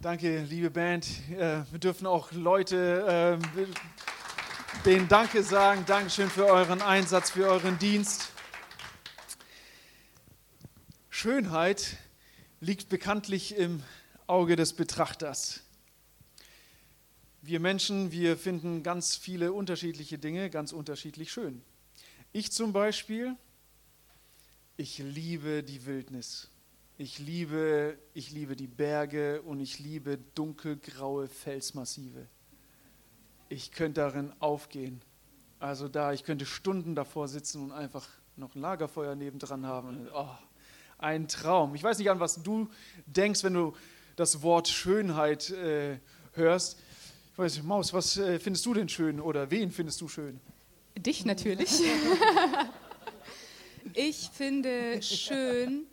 Danke, liebe Band. Äh, wir dürfen auch Leute äh, denen Danke sagen. Dankeschön für euren Einsatz, für euren Dienst. Schönheit liegt bekanntlich im Auge des Betrachters. Wir Menschen, wir finden ganz viele unterschiedliche Dinge ganz unterschiedlich schön. Ich zum Beispiel, ich liebe die Wildnis. Ich liebe, ich liebe die Berge und ich liebe dunkelgraue Felsmassive. Ich könnte darin aufgehen. Also da, ich könnte Stunden davor sitzen und einfach noch ein Lagerfeuer nebendran haben. Oh, ein Traum. Ich weiß nicht, an was du denkst, wenn du das Wort Schönheit äh, hörst. Ich weiß nicht, Maus, was äh, findest du denn schön oder wen findest du schön? Dich natürlich. ich finde schön,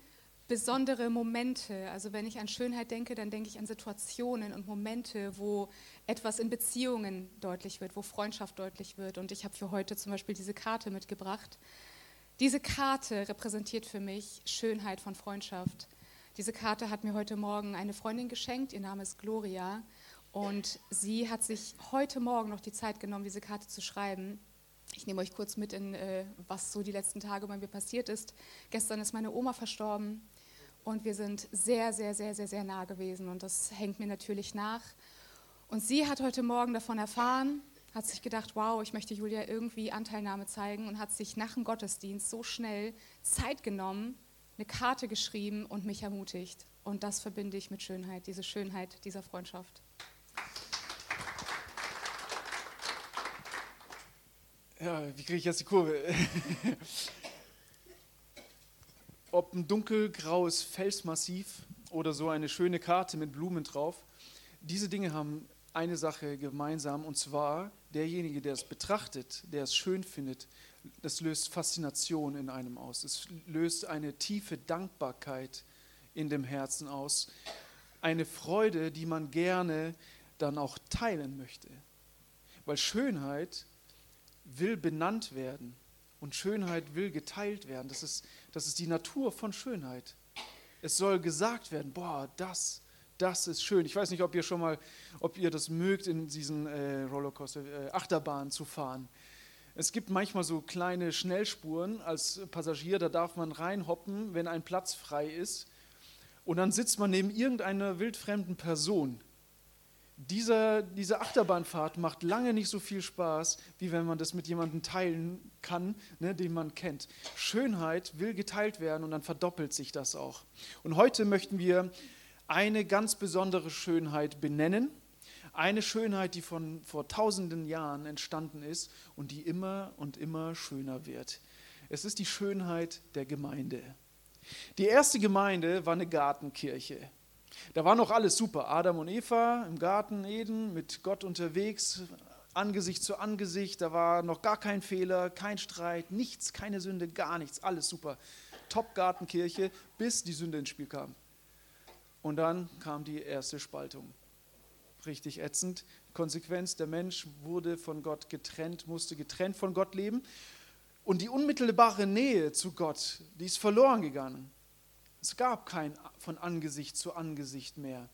besondere Momente. Also wenn ich an Schönheit denke, dann denke ich an Situationen und Momente, wo etwas in Beziehungen deutlich wird, wo Freundschaft deutlich wird. Und ich habe für heute zum Beispiel diese Karte mitgebracht. Diese Karte repräsentiert für mich Schönheit von Freundschaft. Diese Karte hat mir heute Morgen eine Freundin geschenkt, ihr Name ist Gloria. Und sie hat sich heute Morgen noch die Zeit genommen, diese Karte zu schreiben. Ich nehme euch kurz mit in, äh, was so die letzten Tage bei mir passiert ist. Gestern ist meine Oma verstorben und wir sind sehr, sehr, sehr, sehr, sehr nah gewesen und das hängt mir natürlich nach. Und sie hat heute Morgen davon erfahren, hat sich gedacht, wow, ich möchte Julia irgendwie Anteilnahme zeigen und hat sich nach dem Gottesdienst so schnell Zeit genommen, eine Karte geschrieben und mich ermutigt. Und das verbinde ich mit Schönheit, diese Schönheit dieser Freundschaft. Ja, wie kriege ich jetzt die Kurve? ob ein dunkelgraues Felsmassiv oder so eine schöne Karte mit Blumen drauf, diese Dinge haben eine Sache gemeinsam und zwar derjenige, der es betrachtet, der es schön findet, das löst Faszination in einem aus. Es löst eine tiefe Dankbarkeit in dem Herzen aus, eine Freude, die man gerne dann auch teilen möchte. Weil Schönheit will benannt werden und Schönheit will geteilt werden. Das ist, das ist die Natur von Schönheit. Es soll gesagt werden, boah, das, das ist schön. Ich weiß nicht, ob ihr schon mal, ob ihr das mögt, in diesen äh, Rollercoaster, äh, Achterbahnen zu fahren. Es gibt manchmal so kleine Schnellspuren als Passagier, da darf man reinhoppen, wenn ein Platz frei ist. Und dann sitzt man neben irgendeiner wildfremden Person dieser, diese Achterbahnfahrt macht lange nicht so viel Spaß, wie wenn man das mit jemandem teilen kann, ne, den man kennt. Schönheit will geteilt werden und dann verdoppelt sich das auch. Und heute möchten wir eine ganz besondere Schönheit benennen. Eine Schönheit, die von vor tausenden Jahren entstanden ist und die immer und immer schöner wird. Es ist die Schönheit der Gemeinde. Die erste Gemeinde war eine Gartenkirche. Da war noch alles super. Adam und Eva im Garten Eden mit Gott unterwegs, Angesicht zu Angesicht. Da war noch gar kein Fehler, kein Streit, nichts, keine Sünde, gar nichts. Alles super. Top-Gartenkirche, bis die Sünde ins Spiel kam. Und dann kam die erste Spaltung. Richtig ätzend. Konsequenz, der Mensch wurde von Gott getrennt, musste getrennt von Gott leben. Und die unmittelbare Nähe zu Gott, die ist verloren gegangen. Es gab kein von Angesicht zu Angesicht mehr.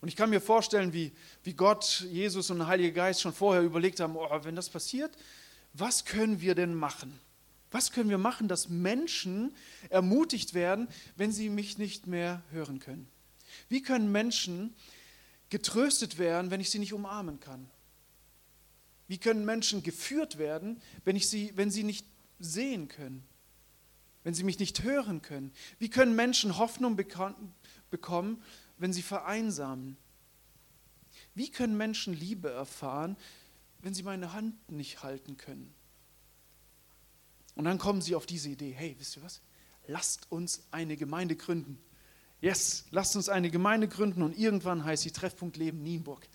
Und ich kann mir vorstellen, wie, wie Gott, Jesus und der Heilige Geist schon vorher überlegt haben, oh, wenn das passiert, was können wir denn machen? Was können wir machen, dass Menschen ermutigt werden, wenn sie mich nicht mehr hören können? Wie können Menschen getröstet werden, wenn ich sie nicht umarmen kann? Wie können Menschen geführt werden, wenn, ich sie, wenn sie nicht sehen können? Wenn sie mich nicht hören können? Wie können Menschen Hoffnung bekommen, wenn sie vereinsamen? Wie können Menschen Liebe erfahren, wenn sie meine Hand nicht halten können? Und dann kommen sie auf diese Idee, hey, wisst ihr was? Lasst uns eine Gemeinde gründen. Yes, lasst uns eine Gemeinde gründen und irgendwann heißt sie Treffpunkt Leben Nienburg.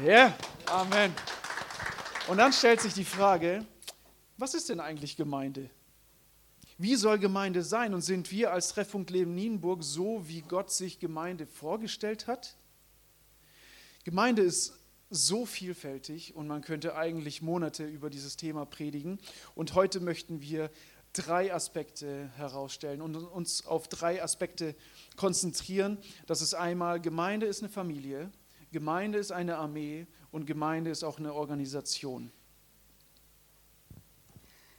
Ja, yeah. Amen. Und dann stellt sich die Frage, was ist denn eigentlich Gemeinde? Wie soll Gemeinde sein? Und sind wir als Treffpunkt Leben Nienburg so, wie Gott sich Gemeinde vorgestellt hat? Gemeinde ist so vielfältig und man könnte eigentlich Monate über dieses Thema predigen. Und heute möchten wir drei Aspekte herausstellen und uns auf drei Aspekte konzentrieren. Das ist einmal, Gemeinde ist eine Familie, Gemeinde ist eine Armee und Gemeinde ist auch eine Organisation.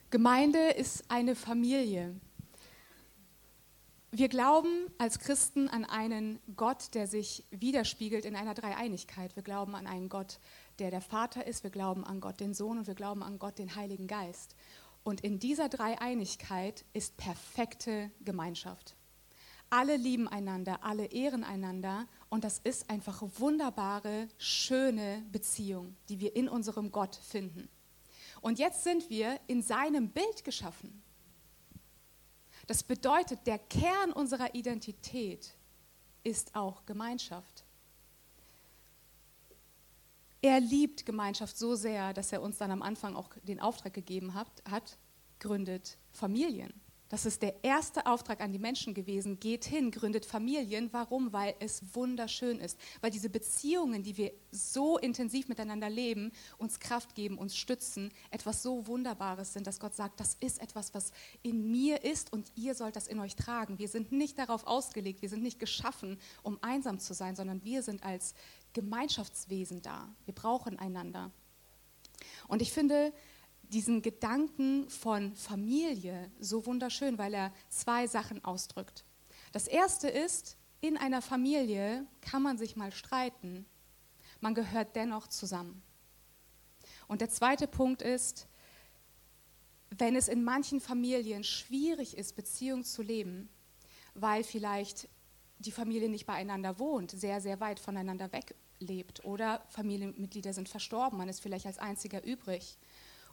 Gemeinde ist eine Familie. Wir glauben als Christen an einen Gott, der sich widerspiegelt in einer Dreieinigkeit. Wir glauben an einen Gott, der der Vater ist, wir glauben an Gott den Sohn und wir glauben an Gott den Heiligen Geist. Und in dieser Dreieinigkeit ist perfekte Gemeinschaft. Alle lieben einander, alle ehren einander und das ist einfach wunderbare, schöne Beziehung, die wir in unserem Gott finden. Und jetzt sind wir in seinem Bild geschaffen. Das bedeutet, der Kern unserer Identität ist auch Gemeinschaft. Er liebt Gemeinschaft so sehr, dass er uns dann am Anfang auch den Auftrag gegeben hat, hat gründet Familien. Das ist der erste Auftrag an die Menschen gewesen. Geht hin, gründet Familien. Warum? Weil es wunderschön ist. Weil diese Beziehungen, die wir so intensiv miteinander leben, uns Kraft geben, uns stützen, etwas so Wunderbares sind, dass Gott sagt, das ist etwas, was in mir ist und ihr sollt das in euch tragen. Wir sind nicht darauf ausgelegt, wir sind nicht geschaffen, um einsam zu sein, sondern wir sind als Gemeinschaftswesen da. Wir brauchen einander. Und ich finde, diesen Gedanken von Familie so wunderschön, weil er zwei Sachen ausdrückt. Das erste ist, in einer Familie kann man sich mal streiten, man gehört dennoch zusammen. Und der zweite Punkt ist, wenn es in manchen Familien schwierig ist, Beziehung zu leben, weil vielleicht die Familie nicht beieinander wohnt, sehr, sehr weit voneinander weg lebt oder Familienmitglieder sind verstorben, man ist vielleicht als einziger übrig,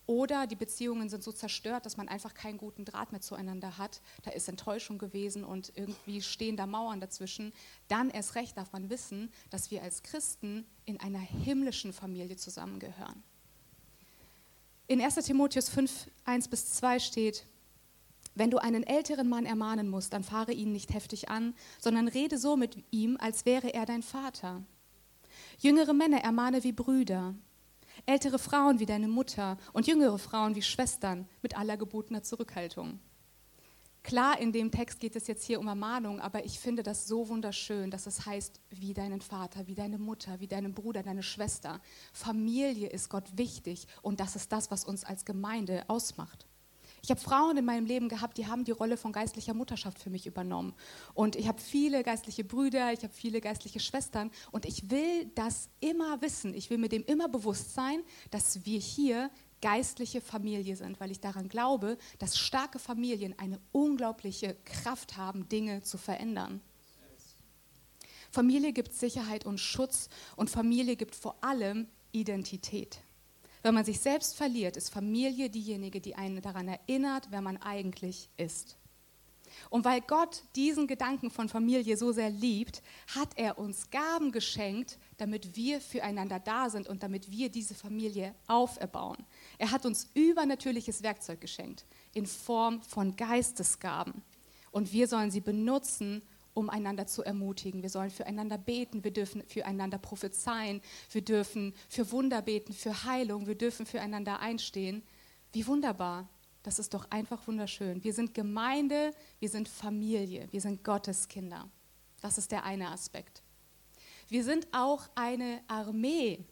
oder die Beziehungen sind so zerstört, dass man einfach keinen guten Draht mehr zueinander hat. Da ist Enttäuschung gewesen und irgendwie stehen da Mauern dazwischen. Dann erst recht darf man wissen, dass wir als Christen in einer himmlischen Familie zusammengehören. In 1 Timotheus 5, 1 bis 2 steht, wenn du einen älteren Mann ermahnen musst, dann fahre ihn nicht heftig an, sondern rede so mit ihm, als wäre er dein Vater. Jüngere Männer ermahne wie Brüder ältere Frauen wie deine Mutter und jüngere Frauen wie Schwestern mit aller gebotener Zurückhaltung. Klar, in dem Text geht es jetzt hier um Ermahnung, aber ich finde das so wunderschön, dass es heißt, wie deinen Vater, wie deine Mutter, wie deinen Bruder, deine Schwester. Familie ist Gott wichtig und das ist das, was uns als Gemeinde ausmacht. Ich habe Frauen in meinem Leben gehabt, die haben die Rolle von geistlicher Mutterschaft für mich übernommen. Und ich habe viele geistliche Brüder, ich habe viele geistliche Schwestern. Und ich will das immer wissen. Ich will mir dem immer bewusst sein, dass wir hier geistliche Familie sind, weil ich daran glaube, dass starke Familien eine unglaubliche Kraft haben, Dinge zu verändern. Familie gibt Sicherheit und Schutz und Familie gibt vor allem Identität. Wenn man sich selbst verliert, ist Familie diejenige, die einen daran erinnert, wer man eigentlich ist. Und weil Gott diesen Gedanken von Familie so sehr liebt, hat er uns Gaben geschenkt, damit wir füreinander da sind und damit wir diese Familie auferbauen. Er hat uns übernatürliches Werkzeug geschenkt in Form von Geistesgaben. Und wir sollen sie benutzen, um einander zu ermutigen. Wir sollen füreinander beten, wir dürfen füreinander prophezeien, wir dürfen für Wunder beten, für Heilung, wir dürfen füreinander einstehen. Wie wunderbar. Das ist doch einfach wunderschön. Wir sind Gemeinde, wir sind Familie, wir sind Gottes Kinder. Das ist der eine Aspekt. Wir sind auch eine Armee.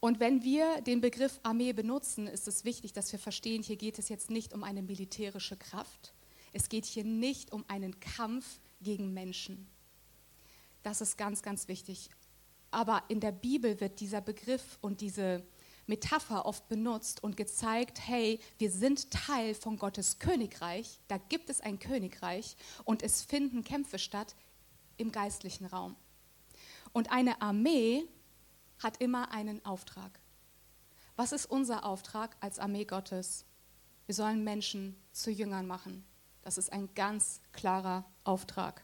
Und wenn wir den Begriff Armee benutzen, ist es wichtig, dass wir verstehen, hier geht es jetzt nicht um eine militärische Kraft, es geht hier nicht um einen Kampf gegen Menschen. Das ist ganz, ganz wichtig. Aber in der Bibel wird dieser Begriff und diese Metapher oft benutzt und gezeigt, hey, wir sind Teil von Gottes Königreich, da gibt es ein Königreich und es finden Kämpfe statt im geistlichen Raum. Und eine Armee hat immer einen Auftrag. Was ist unser Auftrag als Armee Gottes? Wir sollen Menschen zu Jüngern machen. Das ist ein ganz klarer Auftrag.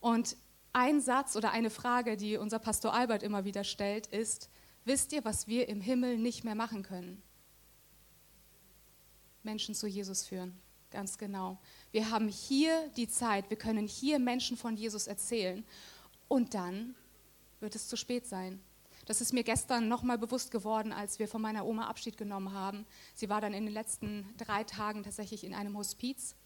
Und ein Satz oder eine Frage, die unser Pastor Albert immer wieder stellt, ist, wisst ihr, was wir im Himmel nicht mehr machen können? Menschen zu Jesus führen. Ganz genau. Wir haben hier die Zeit, wir können hier Menschen von Jesus erzählen und dann wird es zu spät sein. Das ist mir gestern nochmal bewusst geworden, als wir von meiner Oma Abschied genommen haben. Sie war dann in den letzten drei Tagen tatsächlich in einem Hospiz.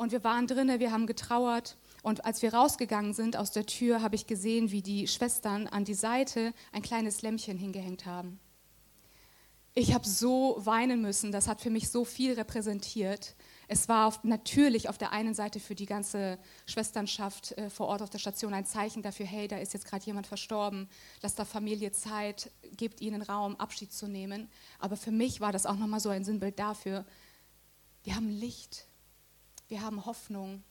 Und wir waren drinnen, wir haben getrauert. Und als wir rausgegangen sind aus der Tür, habe ich gesehen, wie die Schwestern an die Seite ein kleines Lämpchen hingehängt haben. Ich habe so weinen müssen, das hat für mich so viel repräsentiert. Es war auf, natürlich auf der einen Seite für die ganze Schwesternschaft äh, vor Ort auf der Station ein Zeichen dafür, hey, da ist jetzt gerade jemand verstorben, lasst der Familie Zeit, gebt ihnen Raum, Abschied zu nehmen. Aber für mich war das auch nochmal so ein Sinnbild dafür, wir haben Licht, wir haben Hoffnung.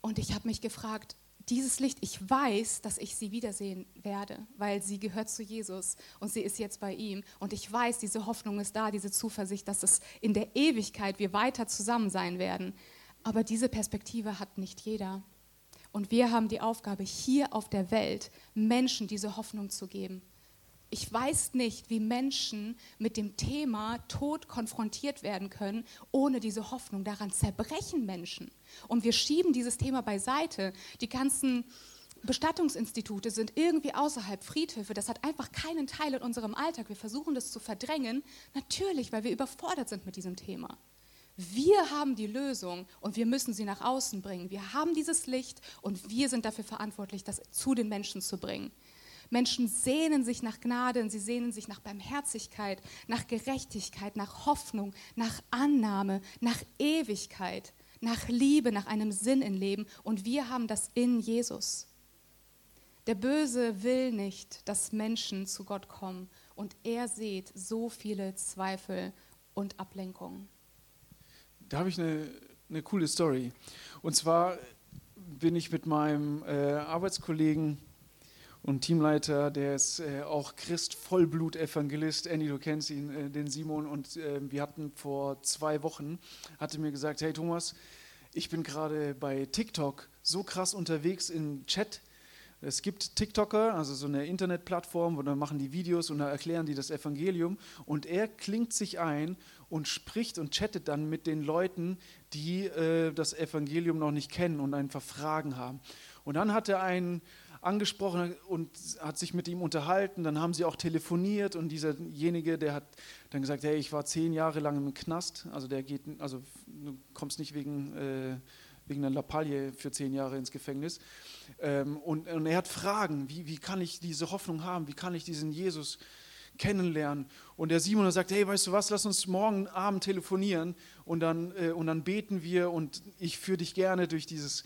Und ich habe mich gefragt, dieses Licht, ich weiß, dass ich sie wiedersehen werde, weil sie gehört zu Jesus und sie ist jetzt bei ihm. Und ich weiß, diese Hoffnung ist da, diese Zuversicht, dass es in der Ewigkeit wir weiter zusammen sein werden. Aber diese Perspektive hat nicht jeder. Und wir haben die Aufgabe, hier auf der Welt Menschen diese Hoffnung zu geben. Ich weiß nicht, wie Menschen mit dem Thema Tod konfrontiert werden können, ohne diese Hoffnung. Daran zerbrechen Menschen. Und wir schieben dieses Thema beiseite. Die ganzen Bestattungsinstitute sind irgendwie außerhalb Friedhöfe. Das hat einfach keinen Teil in unserem Alltag. Wir versuchen das zu verdrängen. Natürlich, weil wir überfordert sind mit diesem Thema. Wir haben die Lösung und wir müssen sie nach außen bringen. Wir haben dieses Licht und wir sind dafür verantwortlich, das zu den Menschen zu bringen. Menschen sehnen sich nach Gnade und sie sehnen sich nach Barmherzigkeit, nach Gerechtigkeit, nach Hoffnung, nach Annahme, nach Ewigkeit, nach Liebe, nach einem Sinn im Leben. Und wir haben das in Jesus. Der Böse will nicht, dass Menschen zu Gott kommen. Und er sieht so viele Zweifel und Ablenkungen. Da habe ich eine, eine coole Story. Und zwar bin ich mit meinem äh, Arbeitskollegen und Teamleiter, der ist äh, auch Christ, Vollblut-Evangelist. Andy, du kennst ihn, äh, den Simon. Und äh, wir hatten vor zwei Wochen, hatte mir gesagt, hey Thomas, ich bin gerade bei TikTok so krass unterwegs im Chat. Es gibt TikToker, also so eine Internetplattform, wo dann machen die Videos und da erklären die das Evangelium. Und er klingt sich ein und spricht und chattet dann mit den Leuten, die äh, das Evangelium noch nicht kennen und einfach Fragen haben. Und dann hat er einen angesprochen und hat sich mit ihm unterhalten. Dann haben sie auch telefoniert und dieserjenige, der hat dann gesagt, hey, ich war zehn Jahre lang im Knast. Also der geht, also du kommst nicht wegen, äh, wegen einer Lappalie für zehn Jahre ins Gefängnis. Ähm, und, und, er hat Fragen, wie, wie kann ich diese Hoffnung haben? Wie kann ich diesen Jesus kennenlernen? Und der Simon sagt, hey, weißt du was, lass uns morgen Abend telefonieren und dann, äh, und dann beten wir und ich führe dich gerne durch dieses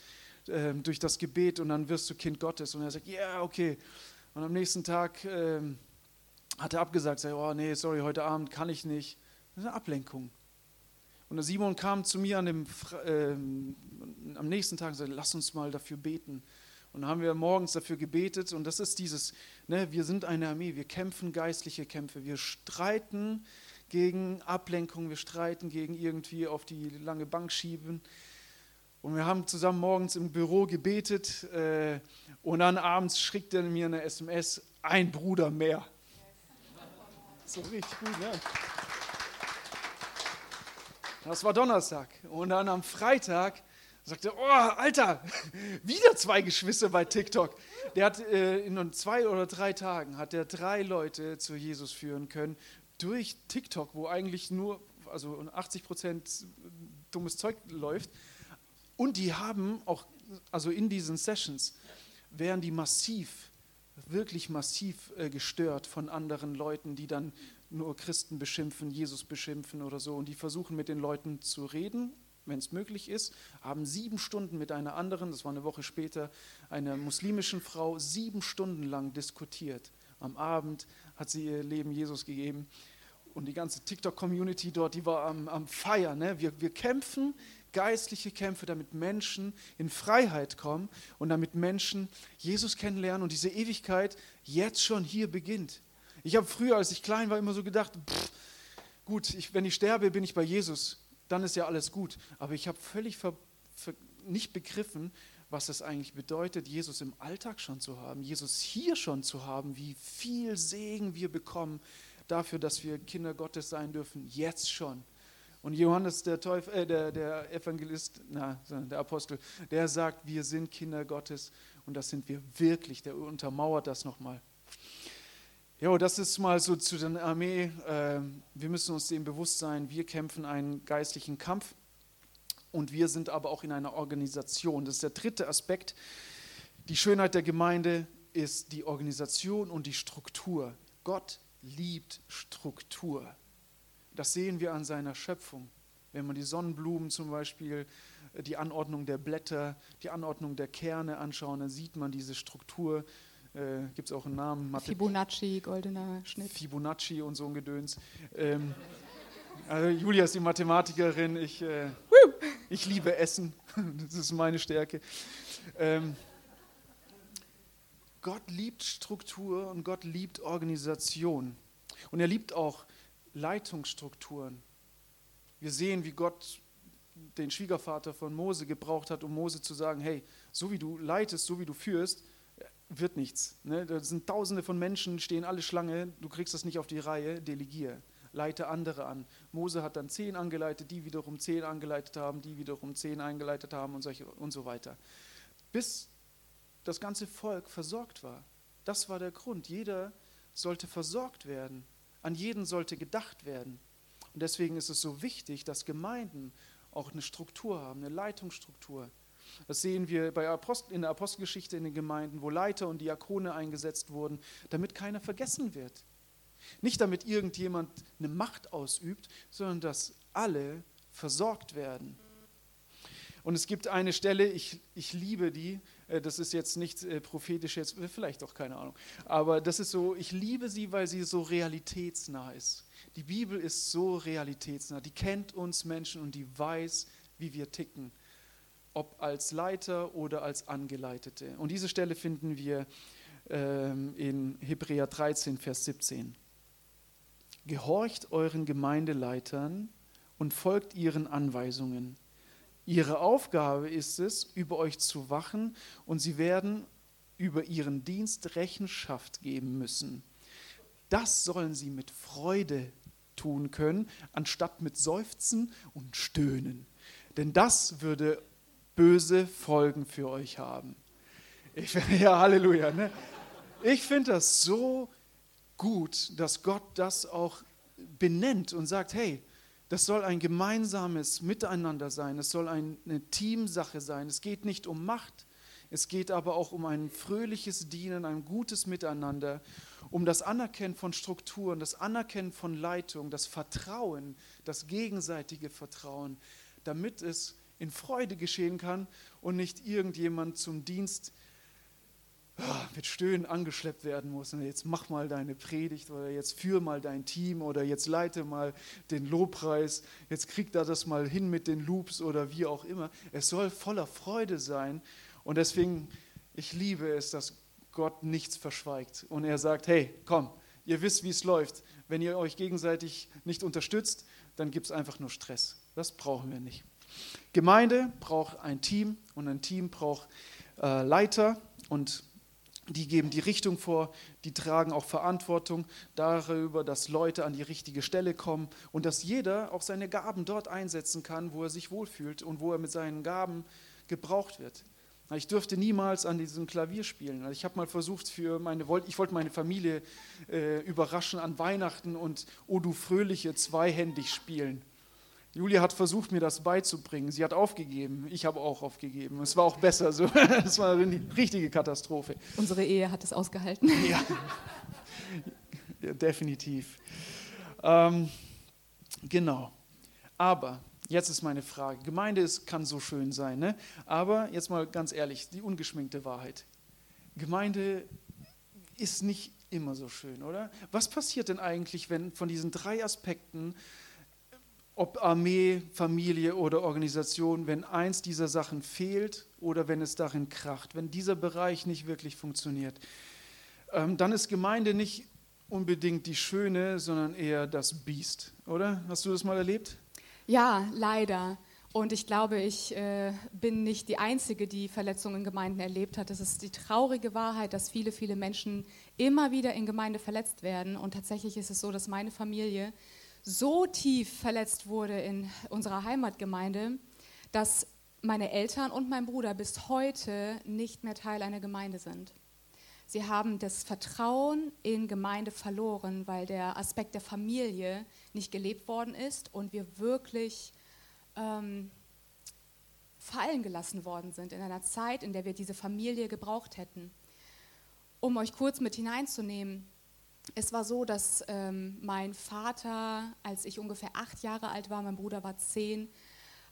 äh, durch das Gebet und dann wirst du Kind Gottes. Und er sagt, ja, yeah, okay. Und am nächsten Tag äh, hat er abgesagt, sagt, oh nee, sorry, heute Abend kann ich nicht. Das ist eine Ablenkung. Und der Simon kam zu mir an dem, äh, am nächsten Tag und sagte, lass uns mal dafür beten. Und dann haben wir morgens dafür gebetet und das ist dieses, ne, wir sind eine Armee, wir kämpfen geistliche Kämpfe, wir streiten gegen Ablenkung, wir streiten gegen irgendwie auf die lange Bank schieben, und wir haben zusammen morgens im Büro gebetet äh, und dann abends schickt er mir eine SMS, ein Bruder mehr. So richtig gut, ne? Das war Donnerstag. Und dann am Freitag sagte er, oh, Alter, wieder zwei Geschwister bei TikTok. Der hat äh, in zwei oder drei Tagen hat er drei Leute zu Jesus führen können durch TikTok, wo eigentlich nur also 80 Prozent dummes Zeug läuft. Und die haben auch, also in diesen Sessions, werden die massiv, wirklich massiv äh, gestört von anderen Leuten, die dann nur Christen beschimpfen, Jesus beschimpfen oder so. Und die versuchen mit den Leuten zu reden, wenn es möglich ist, haben sieben Stunden mit einer anderen, das war eine Woche später, einer muslimischen Frau, sieben Stunden lang diskutiert. Am Abend hat sie ihr Leben Jesus gegeben. Und die ganze TikTok-Community dort, die war am, am Feiern. Ne? Wir, wir kämpfen geistliche Kämpfe, damit Menschen in Freiheit kommen und damit Menschen Jesus kennenlernen und diese Ewigkeit jetzt schon hier beginnt. Ich habe früher, als ich klein war, immer so gedacht, pff, gut, ich, wenn ich sterbe, bin ich bei Jesus, dann ist ja alles gut. Aber ich habe völlig ver, ver, nicht begriffen, was es eigentlich bedeutet, Jesus im Alltag schon zu haben, Jesus hier schon zu haben, wie viel Segen wir bekommen dafür, dass wir Kinder Gottes sein dürfen, jetzt schon. Und Johannes, der, Teufel, äh, der, der Evangelist, na, der Apostel, der sagt, wir sind Kinder Gottes und das sind wir wirklich. Der untermauert das nochmal. Ja, das ist mal so zu der Armee. Äh, wir müssen uns dem bewusst sein, wir kämpfen einen geistlichen Kampf und wir sind aber auch in einer Organisation. Das ist der dritte Aspekt. Die Schönheit der Gemeinde ist die Organisation und die Struktur. Gott liebt Struktur. Das sehen wir an seiner Schöpfung. Wenn man die Sonnenblumen zum Beispiel, äh, die Anordnung der Blätter, die Anordnung der Kerne anschauen, dann sieht man diese Struktur. Äh, Gibt es auch einen Namen? Mathe Fibonacci, goldener Schnitt. Fibonacci und so ein Gedöns. Ähm, also Julia ist die Mathematikerin, ich, äh, ich liebe Essen, das ist meine Stärke. Ähm, Gott liebt Struktur und Gott liebt Organisation. Und er liebt auch Leitungsstrukturen. Wir sehen, wie Gott den Schwiegervater von Mose gebraucht hat, um Mose zu sagen, hey, so wie du leitest, so wie du führst, wird nichts. Ne? Da sind tausende von Menschen, stehen alle Schlange, du kriegst das nicht auf die Reihe, delegiere, leite andere an. Mose hat dann zehn angeleitet, die wiederum zehn angeleitet haben, die wiederum zehn eingeleitet haben und, solche, und so weiter. Bis das ganze Volk versorgt war. Das war der Grund. Jeder sollte versorgt werden. An jeden sollte gedacht werden. Und deswegen ist es so wichtig, dass Gemeinden auch eine Struktur haben, eine Leitungsstruktur. Das sehen wir bei Apostel, in der Apostelgeschichte in den Gemeinden, wo Leiter und Diakone eingesetzt wurden, damit keiner vergessen wird. Nicht damit irgendjemand eine Macht ausübt, sondern dass alle versorgt werden. Und es gibt eine Stelle, ich, ich liebe die, das ist jetzt nicht äh, prophetisch, jetzt äh, vielleicht auch keine Ahnung, aber das ist so, ich liebe sie, weil sie so realitätsnah ist. Die Bibel ist so realitätsnah, die kennt uns Menschen und die weiß, wie wir ticken, ob als Leiter oder als Angeleitete. Und diese Stelle finden wir ähm, in Hebräer 13, Vers 17. Gehorcht euren Gemeindeleitern und folgt ihren Anweisungen Ihre Aufgabe ist es, über euch zu wachen und sie werden über ihren Dienst Rechenschaft geben müssen. Das sollen sie mit Freude tun können, anstatt mit Seufzen und Stöhnen. Denn das würde böse Folgen für euch haben. Ich, ja, Halleluja. Ne? Ich finde das so gut, dass Gott das auch benennt und sagt, hey, das soll ein gemeinsames Miteinander sein. Es soll eine Teamsache sein. Es geht nicht um Macht. Es geht aber auch um ein fröhliches Dienen, ein gutes Miteinander, um das Anerkennen von Strukturen, das Anerkennen von Leitung, das Vertrauen, das gegenseitige Vertrauen, damit es in Freude geschehen kann und nicht irgendjemand zum Dienst mit Stöhnen angeschleppt werden muss. Jetzt mach mal deine Predigt oder jetzt führ mal dein Team oder jetzt leite mal den Lobpreis, jetzt kriegt er das mal hin mit den Loops oder wie auch immer. Es soll voller Freude sein und deswegen, ich liebe es, dass Gott nichts verschweigt und er sagt, hey, komm, ihr wisst, wie es läuft. Wenn ihr euch gegenseitig nicht unterstützt, dann gibt es einfach nur Stress. Das brauchen wir nicht. Gemeinde braucht ein Team und ein Team braucht äh, Leiter und die geben die Richtung vor, die tragen auch Verantwortung darüber, dass Leute an die richtige Stelle kommen und dass jeder auch seine Gaben dort einsetzen kann, wo er sich wohlfühlt und wo er mit seinen Gaben gebraucht wird. Ich durfte niemals an diesem Klavier spielen. Ich habe mal versucht, für meine, ich wollte meine Familie äh, überraschen an Weihnachten und O du Fröhliche zweihändig spielen. Julia hat versucht, mir das beizubringen. Sie hat aufgegeben. Ich habe auch aufgegeben. Es war auch besser so. Es war eine richtige Katastrophe. Unsere Ehe hat es ausgehalten. Ja, ja definitiv. Ähm, genau. Aber jetzt ist meine Frage. Gemeinde ist, kann so schön sein, ne? aber jetzt mal ganz ehrlich, die ungeschminkte Wahrheit. Gemeinde ist nicht immer so schön, oder? Was passiert denn eigentlich, wenn von diesen drei Aspekten ob Armee, Familie oder Organisation, wenn eins dieser Sachen fehlt oder wenn es darin kracht, wenn dieser Bereich nicht wirklich funktioniert, ähm, dann ist Gemeinde nicht unbedingt die Schöne, sondern eher das Biest, oder? Hast du das mal erlebt? Ja, leider. Und ich glaube, ich äh, bin nicht die Einzige, die Verletzungen in Gemeinden erlebt hat. Es ist die traurige Wahrheit, dass viele, viele Menschen immer wieder in Gemeinde verletzt werden. Und tatsächlich ist es so, dass meine Familie so tief verletzt wurde in unserer Heimatgemeinde, dass meine Eltern und mein Bruder bis heute nicht mehr Teil einer Gemeinde sind. Sie haben das Vertrauen in Gemeinde verloren, weil der Aspekt der Familie nicht gelebt worden ist und wir wirklich ähm, fallen gelassen worden sind in einer Zeit, in der wir diese Familie gebraucht hätten. Um euch kurz mit hineinzunehmen, es war so, dass ähm, mein Vater, als ich ungefähr acht Jahre alt war, mein Bruder war zehn,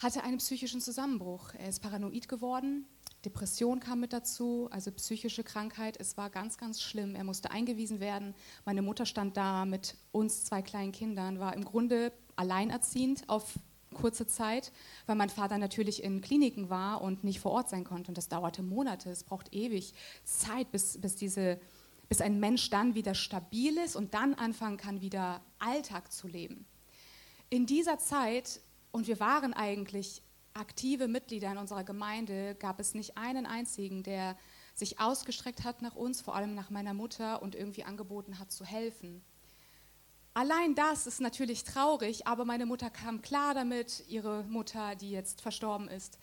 hatte einen psychischen Zusammenbruch. Er ist paranoid geworden, Depression kam mit dazu, also psychische Krankheit. Es war ganz, ganz schlimm. Er musste eingewiesen werden. Meine Mutter stand da mit uns zwei kleinen Kindern, war im Grunde alleinerziehend auf kurze Zeit, weil mein Vater natürlich in Kliniken war und nicht vor Ort sein konnte. Und das dauerte Monate. Es braucht ewig Zeit, bis, bis, diese, bis ein Mensch dann wieder stabil ist und dann anfangen kann, wieder Alltag zu leben. In dieser Zeit, und wir waren eigentlich aktive Mitglieder in unserer Gemeinde, gab es nicht einen einzigen, der sich ausgestreckt hat nach uns, vor allem nach meiner Mutter und irgendwie angeboten hat zu helfen. Allein das ist natürlich traurig, aber meine Mutter kam klar damit, ihre Mutter, die jetzt verstorben ist,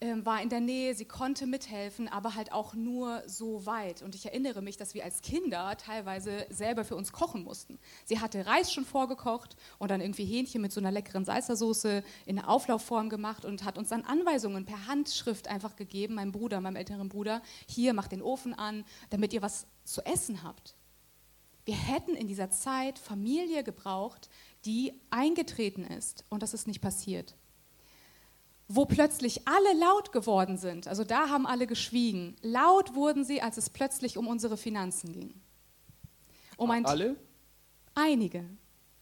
war in der Nähe, sie konnte mithelfen, aber halt auch nur so weit. Und ich erinnere mich, dass wir als Kinder teilweise selber für uns kochen mussten. Sie hatte Reis schon vorgekocht und dann irgendwie Hähnchen mit so einer leckeren Salzersoße in einer Auflaufform gemacht und hat uns dann Anweisungen per Handschrift einfach gegeben, meinem Bruder, meinem älteren Bruder, hier macht den Ofen an, damit ihr was zu essen habt. Wir hätten in dieser Zeit Familie gebraucht, die eingetreten ist. Und das ist nicht passiert. Wo plötzlich alle laut geworden sind, also da haben alle geschwiegen. Laut wurden sie, als es plötzlich um unsere Finanzen ging. Um alle? Einige.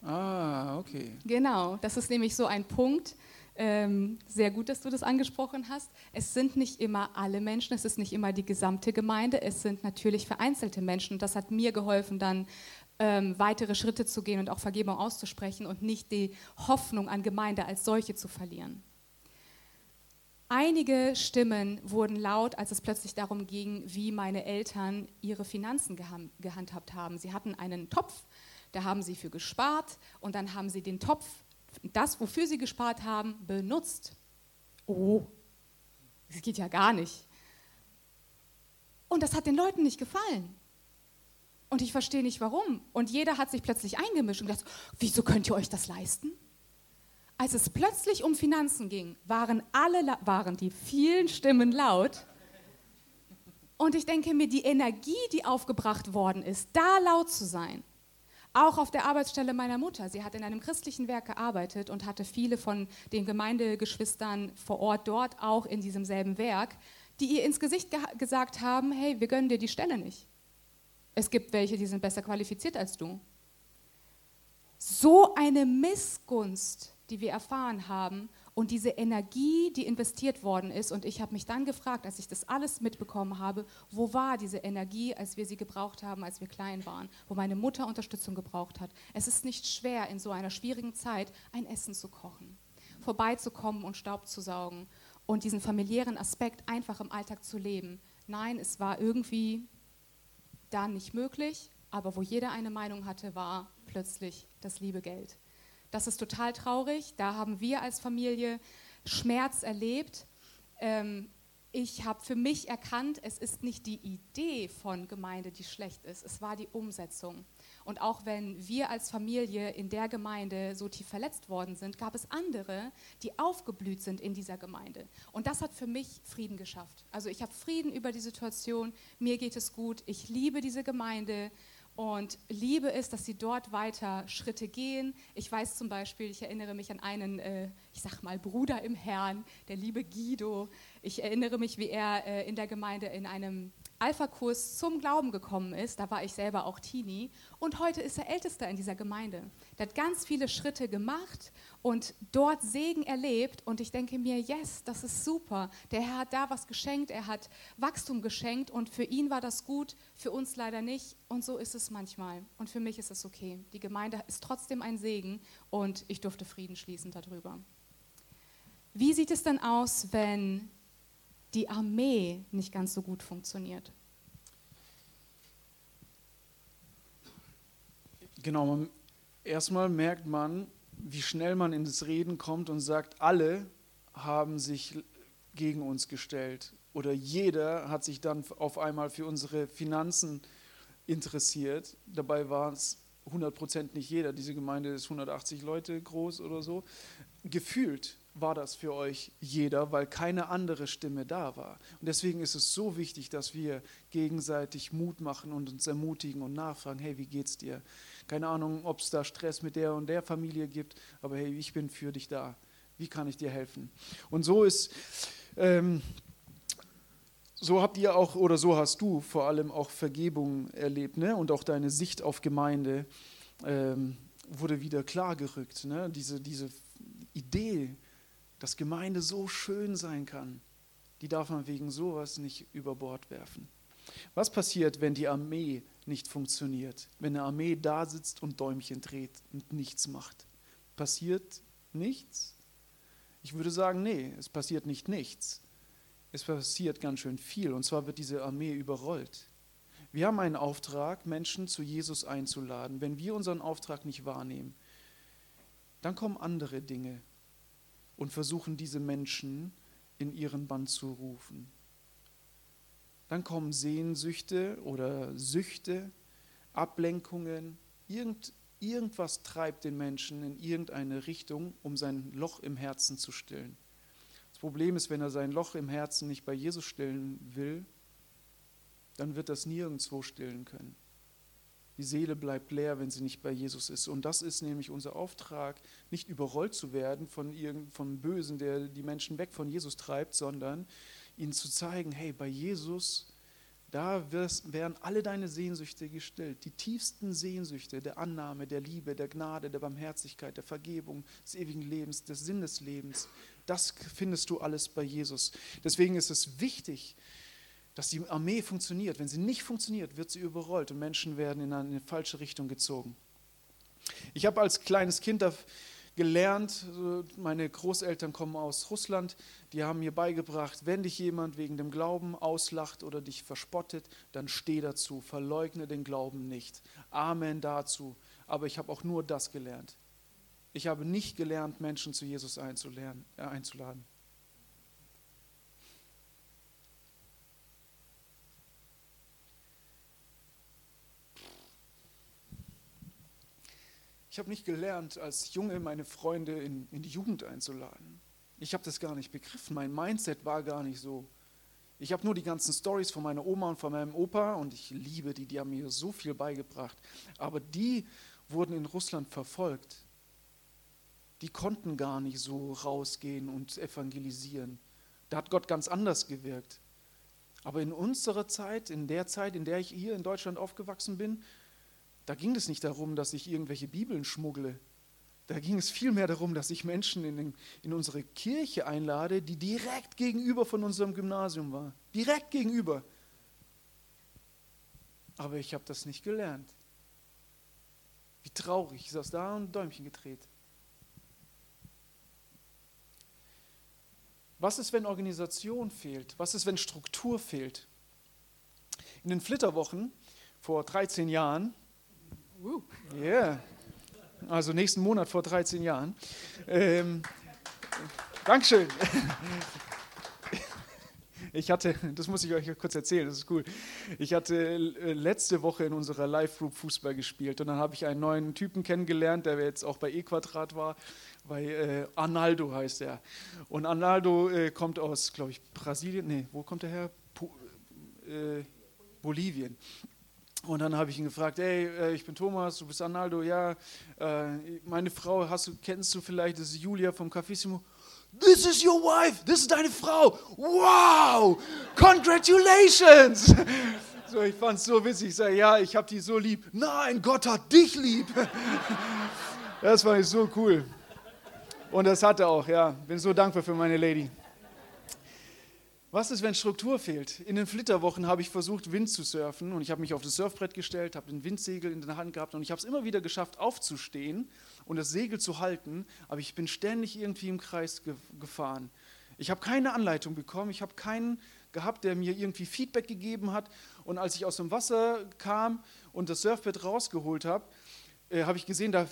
Ah, okay. Genau, das ist nämlich so ein Punkt, ähm, sehr gut, dass du das angesprochen hast. Es sind nicht immer alle Menschen, es ist nicht immer die gesamte Gemeinde, es sind natürlich vereinzelte Menschen. Das hat mir geholfen, dann ähm, weitere Schritte zu gehen und auch Vergebung auszusprechen und nicht die Hoffnung an Gemeinde als solche zu verlieren. Einige Stimmen wurden laut, als es plötzlich darum ging, wie meine Eltern ihre Finanzen gehandhabt haben. Sie hatten einen Topf, da haben sie für gespart und dann haben sie den Topf das, wofür sie gespart haben, benutzt. Oh, das geht ja gar nicht. Und das hat den Leuten nicht gefallen. Und ich verstehe nicht warum. Und jeder hat sich plötzlich eingemischt und gesagt, wieso könnt ihr euch das leisten? Als es plötzlich um Finanzen ging, waren alle waren die vielen Stimmen laut. Und ich denke mir, die Energie, die aufgebracht worden ist, da laut zu sein, auch auf der Arbeitsstelle meiner Mutter. Sie hat in einem christlichen Werk gearbeitet und hatte viele von den Gemeindegeschwistern vor Ort dort auch in diesem selben Werk, die ihr ins Gesicht ge gesagt haben, hey, wir gönnen dir die Stelle nicht. Es gibt welche, die sind besser qualifiziert als du. So eine Missgunst, die wir erfahren haben und diese Energie, die investiert worden ist, und ich habe mich dann gefragt, als ich das alles mitbekommen habe, wo war diese Energie, als wir sie gebraucht haben, als wir klein waren, wo meine Mutter Unterstützung gebraucht hat. Es ist nicht schwer, in so einer schwierigen Zeit ein Essen zu kochen, vorbeizukommen und Staub zu saugen und diesen familiären Aspekt einfach im Alltag zu leben. Nein, es war irgendwie da nicht möglich, aber wo jeder eine Meinung hatte, war plötzlich das liebe Geld. Das ist total traurig. Da haben wir als Familie Schmerz erlebt. Ähm, ich habe für mich erkannt, es ist nicht die Idee von Gemeinde, die schlecht ist, es war die Umsetzung. Und auch wenn wir als Familie in der Gemeinde so tief verletzt worden sind, gab es andere, die aufgeblüht sind in dieser Gemeinde. Und das hat für mich Frieden geschafft. Also ich habe Frieden über die Situation, mir geht es gut, ich liebe diese Gemeinde und liebe es, dass sie dort weiter Schritte gehen. Ich weiß zum Beispiel, ich erinnere mich an einen, äh, ich sag mal, Bruder im Herrn, der liebe Guido. Ich erinnere mich, wie er äh, in der Gemeinde in einem Alpha-Kurs zum Glauben gekommen ist. Da war ich selber auch Teenie. Und heute ist er Ältester in dieser Gemeinde. Der hat ganz viele Schritte gemacht und dort Segen erlebt. Und ich denke mir, yes, das ist super. Der Herr hat da was geschenkt, er hat Wachstum geschenkt und für ihn war das gut, für uns leider nicht. Und so ist es manchmal. Und für mich ist es okay. Die Gemeinde ist trotzdem ein Segen und ich durfte Frieden schließen darüber. Wie sieht es denn aus, wenn die Armee nicht ganz so gut funktioniert. Genau, erstmal merkt man, wie schnell man ins Reden kommt und sagt, alle haben sich gegen uns gestellt. oder jeder hat sich dann auf einmal für unsere Finanzen interessiert. Dabei war es 100% nicht jeder. Diese Gemeinde ist 180 Leute groß oder so. Gefühlt war das für euch jeder, weil keine andere Stimme da war. Und deswegen ist es so wichtig, dass wir gegenseitig Mut machen und uns ermutigen und nachfragen, hey, wie geht's dir? Keine Ahnung, ob es da Stress mit der und der Familie gibt, aber hey, ich bin für dich da. Wie kann ich dir helfen? Und so ist, ähm, so habt ihr auch, oder so hast du vor allem auch Vergebung erlebt, ne? Und auch deine Sicht auf Gemeinde ähm, wurde wieder klargerückt. Ne? Diese, diese Idee, dass Gemeinde so schön sein kann, die darf man wegen sowas nicht über Bord werfen. Was passiert, wenn die Armee nicht funktioniert? Wenn eine Armee da sitzt und Däumchen dreht und nichts macht? Passiert nichts? Ich würde sagen, nee, es passiert nicht nichts. Es passiert ganz schön viel. Und zwar wird diese Armee überrollt. Wir haben einen Auftrag, Menschen zu Jesus einzuladen. Wenn wir unseren Auftrag nicht wahrnehmen, dann kommen andere Dinge und versuchen diese Menschen in ihren Band zu rufen. Dann kommen Sehnsüchte oder Süchte, Ablenkungen, irgend, irgendwas treibt den Menschen in irgendeine Richtung, um sein Loch im Herzen zu stillen. Das Problem ist, wenn er sein Loch im Herzen nicht bei Jesus stillen will, dann wird das nirgendwo stillen können. Die Seele bleibt leer, wenn sie nicht bei Jesus ist. Und das ist nämlich unser Auftrag, nicht überrollt zu werden von vom Bösen, der die Menschen weg von Jesus treibt, sondern ihnen zu zeigen, hey, bei Jesus, da wirst, werden alle deine Sehnsüchte gestillt. Die tiefsten Sehnsüchte der Annahme, der Liebe, der Gnade, der Barmherzigkeit, der Vergebung, des ewigen Lebens, des Sinn des Lebens, das findest du alles bei Jesus. Deswegen ist es wichtig, dass die Armee funktioniert. Wenn sie nicht funktioniert, wird sie überrollt und Menschen werden in eine falsche Richtung gezogen. Ich habe als kleines Kind gelernt, meine Großeltern kommen aus Russland, die haben mir beigebracht, wenn dich jemand wegen dem Glauben auslacht oder dich verspottet, dann steh dazu, verleugne den Glauben nicht. Amen dazu. Aber ich habe auch nur das gelernt. Ich habe nicht gelernt, Menschen zu Jesus einzuladen. Ich habe nicht gelernt, als Junge meine Freunde in, in die Jugend einzuladen. Ich habe das gar nicht begriffen. Mein Mindset war gar nicht so. Ich habe nur die ganzen Stories von meiner Oma und von meinem Opa und ich liebe die, die haben mir so viel beigebracht. Aber die wurden in Russland verfolgt. Die konnten gar nicht so rausgehen und evangelisieren. Da hat Gott ganz anders gewirkt. Aber in unserer Zeit, in der Zeit, in der ich hier in Deutschland aufgewachsen bin, da ging es nicht darum, dass ich irgendwelche Bibeln schmuggle. Da ging es vielmehr darum, dass ich Menschen in, den, in unsere Kirche einlade, die direkt gegenüber von unserem Gymnasium war. Direkt gegenüber. Aber ich habe das nicht gelernt. Wie traurig. Ich saß da und Däumchen gedreht. Was ist, wenn Organisation fehlt? Was ist, wenn Struktur fehlt? In den Flitterwochen vor 13 Jahren ja, yeah. also nächsten Monat vor 13 Jahren. Ähm, Dankeschön. Ich hatte, das muss ich euch kurz erzählen, das ist cool. Ich hatte äh, letzte Woche in unserer Live-Group Fußball gespielt und dann habe ich einen neuen Typen kennengelernt, der jetzt auch bei E-Quadrat war, bei äh, Arnaldo heißt er. Und Arnaldo äh, kommt aus, glaube ich, Brasilien, nee, wo kommt er her? Po, äh, Bolivien. Und dann habe ich ihn gefragt, hey, äh, ich bin Thomas, du bist Arnaldo, ja, äh, meine Frau, hast du, kennst du vielleicht, das ist Julia vom Cafissimo. This is your wife, this ist deine Frau. Wow, congratulations. So, ich fand es so witzig, ich sage, ja, ich habe die so lieb. Nein, Gott hat dich lieb. Das fand ich so cool. Und das hat er auch, ja. Bin so dankbar für meine Lady. Was ist, wenn Struktur fehlt? In den Flitterwochen habe ich versucht, Wind zu surfen und ich habe mich auf das Surfbrett gestellt, habe den Windsegel in der Hand gehabt und ich habe es immer wieder geschafft, aufzustehen und das Segel zu halten, aber ich bin ständig irgendwie im Kreis ge gefahren. Ich habe keine Anleitung bekommen, ich habe keinen gehabt, der mir irgendwie Feedback gegeben hat und als ich aus dem Wasser kam und das Surfbrett rausgeholt habe, äh, habe ich gesehen, da,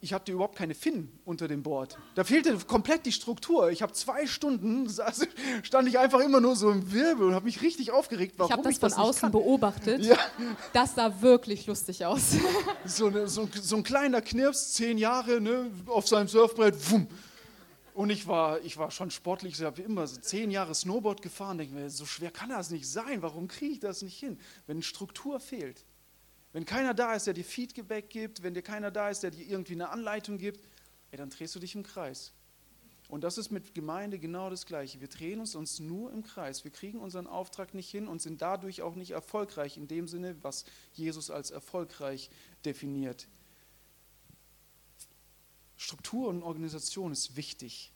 ich hatte überhaupt keine Finnen unter dem Board. Da fehlte komplett die Struktur. Ich habe zwei Stunden, saß, stand ich einfach immer nur so im Wirbel und habe mich richtig aufgeregt, warum ich habe das ich von das außen beobachtet. Ja. Das sah wirklich lustig aus. So, eine, so, so ein kleiner Knirps, zehn Jahre, ne, auf seinem Surfbrett, wumm. Und ich war, ich war schon sportlich, ich habe immer so zehn Jahre Snowboard gefahren, denke mir, so schwer kann das nicht sein, warum kriege ich das nicht hin, wenn Struktur fehlt. Wenn keiner da ist, der dir Feedback gibt, wenn dir keiner da ist, der dir irgendwie eine Anleitung gibt, ey, dann drehst du dich im Kreis. Und das ist mit Gemeinde genau das Gleiche. Wir drehen uns, uns nur im Kreis. Wir kriegen unseren Auftrag nicht hin und sind dadurch auch nicht erfolgreich in dem Sinne, was Jesus als erfolgreich definiert. Struktur und Organisation ist wichtig.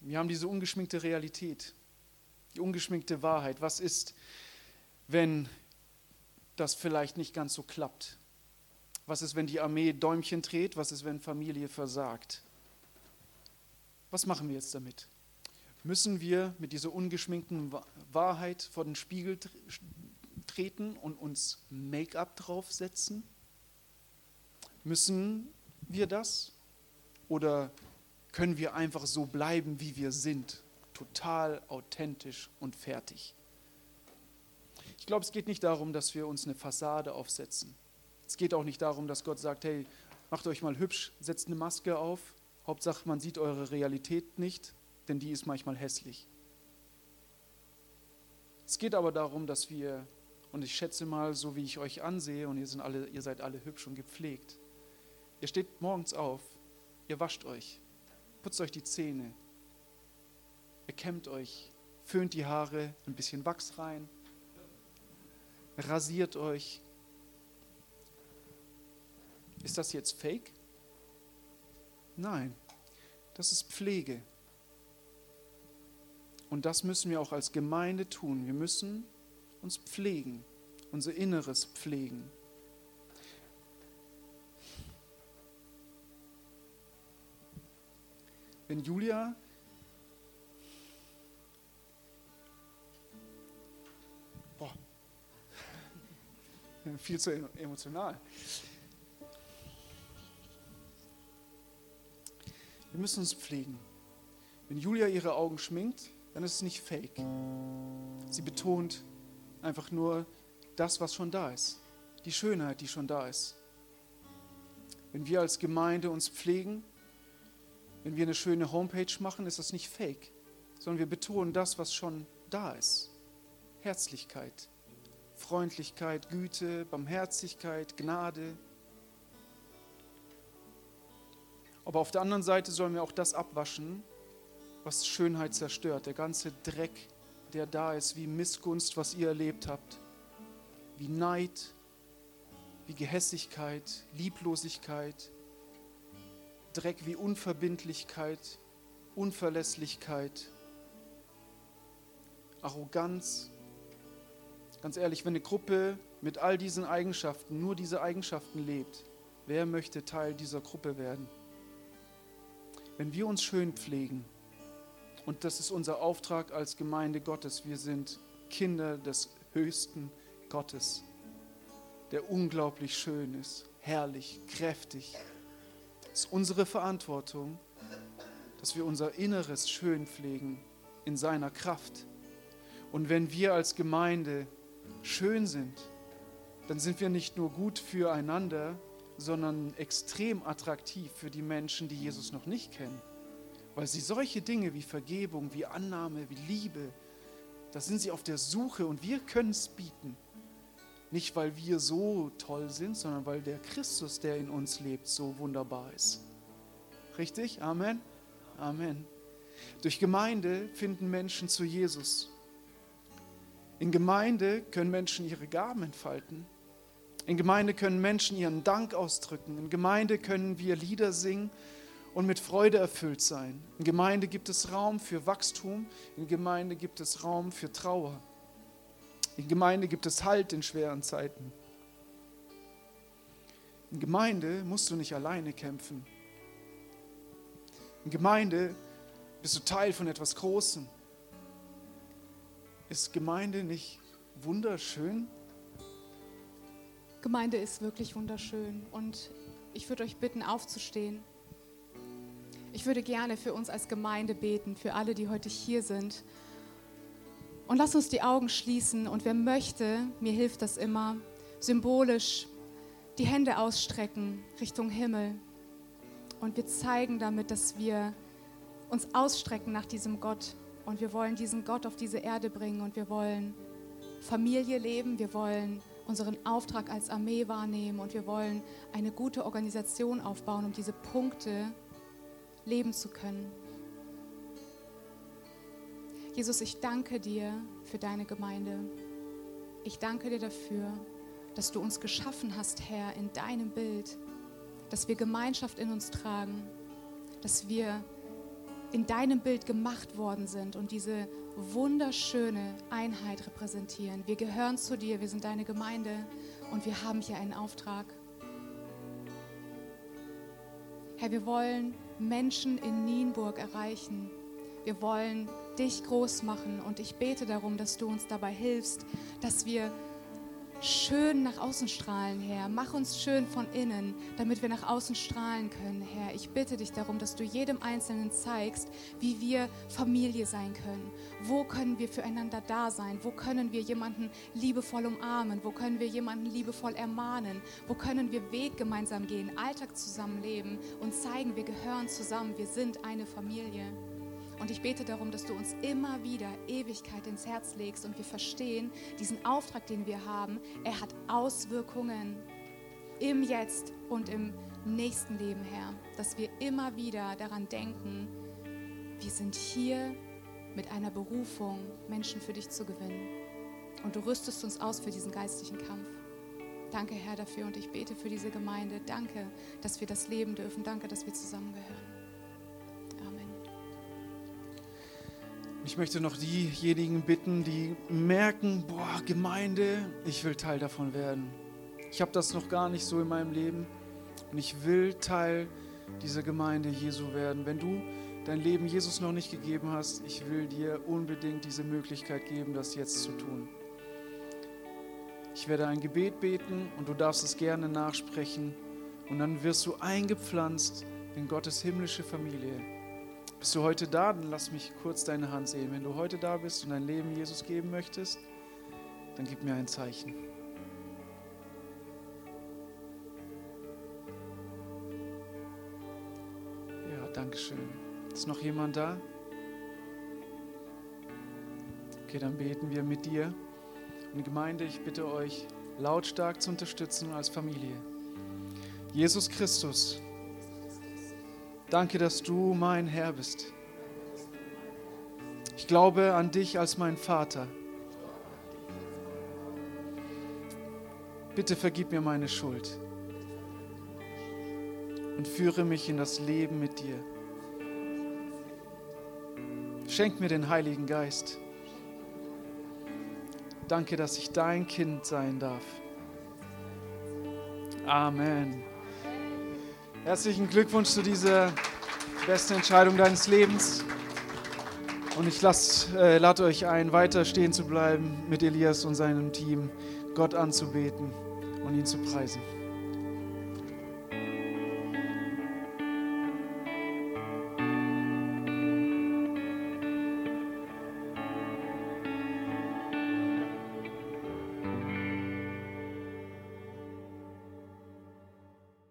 Wir haben diese ungeschminkte Realität die ungeschminkte Wahrheit. Was ist, wenn das vielleicht nicht ganz so klappt? Was ist, wenn die Armee Däumchen dreht? Was ist, wenn Familie versagt? Was machen wir jetzt damit? Müssen wir mit dieser ungeschminkten Wahrheit vor den Spiegel treten und uns Make-up draufsetzen? Müssen wir das? Oder können wir einfach so bleiben, wie wir sind? Total authentisch und fertig. Ich glaube, es geht nicht darum, dass wir uns eine Fassade aufsetzen. Es geht auch nicht darum, dass Gott sagt, hey, macht euch mal hübsch, setzt eine Maske auf. Hauptsache, man sieht eure Realität nicht, denn die ist manchmal hässlich. Es geht aber darum, dass wir, und ich schätze mal, so wie ich euch ansehe, und ihr, sind alle, ihr seid alle hübsch und gepflegt, ihr steht morgens auf, ihr wascht euch, putzt euch die Zähne, Ihr kämmt euch, föhnt die Haare, ein bisschen Wachs rein, rasiert euch. Ist das jetzt Fake? Nein, das ist Pflege. Und das müssen wir auch als Gemeinde tun. Wir müssen uns pflegen, unser Inneres pflegen. Wenn Julia viel zu emotional. Wir müssen uns pflegen. Wenn Julia ihre Augen schminkt, dann ist es nicht fake. Sie betont einfach nur das, was schon da ist. Die Schönheit, die schon da ist. Wenn wir als Gemeinde uns pflegen, wenn wir eine schöne Homepage machen, ist das nicht fake, sondern wir betonen das, was schon da ist. Herzlichkeit, Freundlichkeit, Güte, Barmherzigkeit, Gnade. Aber auf der anderen Seite sollen wir auch das abwaschen, was Schönheit zerstört. Der ganze Dreck, der da ist, wie Missgunst, was ihr erlebt habt, wie Neid, wie Gehässigkeit, Lieblosigkeit, Dreck wie Unverbindlichkeit, Unverlässlichkeit, Arroganz, Ganz ehrlich, wenn eine Gruppe mit all diesen Eigenschaften, nur diese Eigenschaften lebt, wer möchte Teil dieser Gruppe werden? Wenn wir uns schön pflegen, und das ist unser Auftrag als Gemeinde Gottes, wir sind Kinder des höchsten Gottes, der unglaublich schön ist, herrlich, kräftig. Es ist unsere Verantwortung, dass wir unser Inneres schön pflegen in seiner Kraft. Und wenn wir als Gemeinde schön sind, dann sind wir nicht nur gut füreinander, sondern extrem attraktiv für die Menschen, die Jesus noch nicht kennen. Weil sie solche Dinge wie Vergebung, wie Annahme, wie Liebe, da sind sie auf der Suche und wir können es bieten. Nicht, weil wir so toll sind, sondern weil der Christus, der in uns lebt, so wunderbar ist. Richtig? Amen? Amen. Durch Gemeinde finden Menschen zu Jesus. In Gemeinde können Menschen ihre Gaben entfalten. In Gemeinde können Menschen ihren Dank ausdrücken. In Gemeinde können wir Lieder singen und mit Freude erfüllt sein. In Gemeinde gibt es Raum für Wachstum. In Gemeinde gibt es Raum für Trauer. In Gemeinde gibt es Halt in schweren Zeiten. In Gemeinde musst du nicht alleine kämpfen. In Gemeinde bist du Teil von etwas Großem. Ist Gemeinde nicht wunderschön? Gemeinde ist wirklich wunderschön und ich würde euch bitten, aufzustehen. Ich würde gerne für uns als Gemeinde beten, für alle, die heute hier sind. Und lass uns die Augen schließen und wer möchte, mir hilft das immer, symbolisch die Hände ausstrecken Richtung Himmel. Und wir zeigen damit, dass wir uns ausstrecken nach diesem Gott. Und wir wollen diesen Gott auf diese Erde bringen und wir wollen Familie leben, wir wollen unseren Auftrag als Armee wahrnehmen und wir wollen eine gute Organisation aufbauen, um diese Punkte leben zu können. Jesus, ich danke dir für deine Gemeinde. Ich danke dir dafür, dass du uns geschaffen hast, Herr, in deinem Bild, dass wir Gemeinschaft in uns tragen, dass wir in deinem Bild gemacht worden sind und diese wunderschöne Einheit repräsentieren. Wir gehören zu dir, wir sind deine Gemeinde und wir haben hier einen Auftrag. Herr, wir wollen Menschen in Nienburg erreichen. Wir wollen dich groß machen und ich bete darum, dass du uns dabei hilfst, dass wir schön nach außen strahlen, Herr. Mach uns schön von innen, damit wir nach außen strahlen können, Herr. Ich bitte dich darum, dass du jedem Einzelnen zeigst, wie wir Familie sein können. Wo können wir füreinander da sein? Wo können wir jemanden liebevoll umarmen? Wo können wir jemanden liebevoll ermahnen? Wo können wir Weg gemeinsam gehen, Alltag zusammenleben und zeigen, wir gehören zusammen, wir sind eine Familie. Und ich bete darum, dass du uns immer wieder Ewigkeit ins Herz legst und wir verstehen, diesen Auftrag, den wir haben, er hat Auswirkungen im Jetzt und im nächsten Leben, Herr. Dass wir immer wieder daran denken, wir sind hier mit einer Berufung, Menschen für dich zu gewinnen. Und du rüstest uns aus für diesen geistlichen Kampf. Danke, Herr, dafür und ich bete für diese Gemeinde. Danke, dass wir das leben dürfen. Danke, dass wir zusammengehören. Ich möchte noch diejenigen bitten, die merken, boah, Gemeinde, ich will Teil davon werden. Ich habe das noch gar nicht so in meinem Leben und ich will Teil dieser Gemeinde Jesu werden. Wenn du dein Leben Jesus noch nicht gegeben hast, ich will dir unbedingt diese Möglichkeit geben, das jetzt zu tun. Ich werde ein Gebet beten und du darfst es gerne nachsprechen und dann wirst du eingepflanzt in Gottes himmlische Familie. Bist du heute da? Dann lass mich kurz deine Hand sehen. Wenn du heute da bist und dein Leben Jesus geben möchtest, dann gib mir ein Zeichen. Ja, danke schön. Ist noch jemand da? Okay, dann beten wir mit dir. Und Gemeinde, ich bitte euch, lautstark zu unterstützen als Familie. Jesus Christus, Danke, dass du mein Herr bist. Ich glaube an dich als mein Vater. Bitte vergib mir meine Schuld und führe mich in das Leben mit dir. Schenk mir den Heiligen Geist. Danke, dass ich dein Kind sein darf. Amen. Herzlichen Glückwunsch zu dieser besten Entscheidung deines Lebens. Und ich äh, lade euch ein, weiter stehen zu bleiben mit Elias und seinem Team, Gott anzubeten und ihn zu preisen.